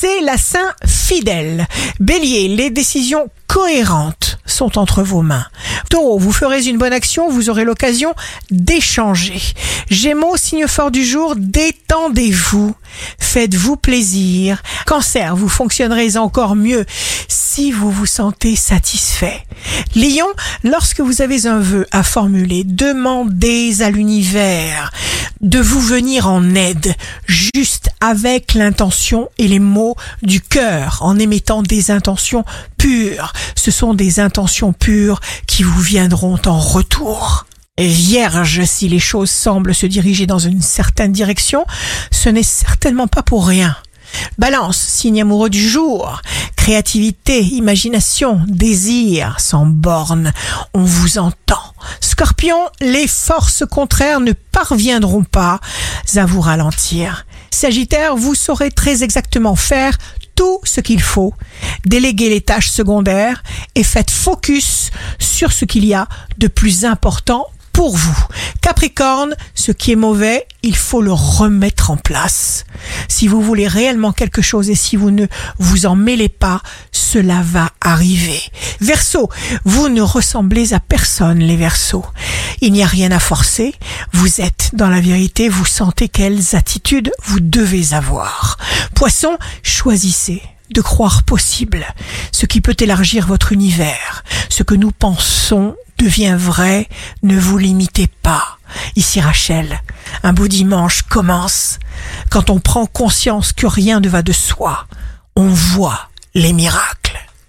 c'est la Saint fidèle. Bélier, les décisions cohérentes sont entre vos mains. Taureau, vous ferez une bonne action, vous aurez l'occasion d'échanger. Gémeaux, signe fort du jour, détendez-vous, faites-vous plaisir. Cancer, vous fonctionnerez encore mieux si vous vous sentez satisfait. Lion, lorsque vous avez un vœu à formuler, demandez à l'univers de vous venir en aide, juste avec l'intention et les mots du cœur, en émettant des intentions pures. Ce sont des intentions pures qui vous viendront en retour. Vierge, si les choses semblent se diriger dans une certaine direction, ce n'est certainement pas pour rien. Balance, signe amoureux du jour. Créativité, imagination, désir, sans borne. On vous entend. Scorpion, les forces contraires ne parviendront pas à vous ralentir. Sagittaire, vous saurez très exactement faire tout ce qu'il faut. Déléguez les tâches secondaires et faites focus sur ce qu'il y a de plus important pour vous. Capricorne, ce qui est mauvais, il faut le remettre en place. Si vous voulez réellement quelque chose et si vous ne vous en mêlez pas, cela va arriver. Verseau, vous ne ressemblez à personne les Verseaux. Il n'y a rien à forcer. Vous êtes dans la vérité, vous sentez quelles attitudes vous devez avoir. Poisson, choisissez de croire possible, ce qui peut élargir votre univers. Ce que nous pensons devient vrai, ne vous limitez pas. Ici Rachel, un beau dimanche commence quand on prend conscience que rien ne va de soi. On voit les miracles.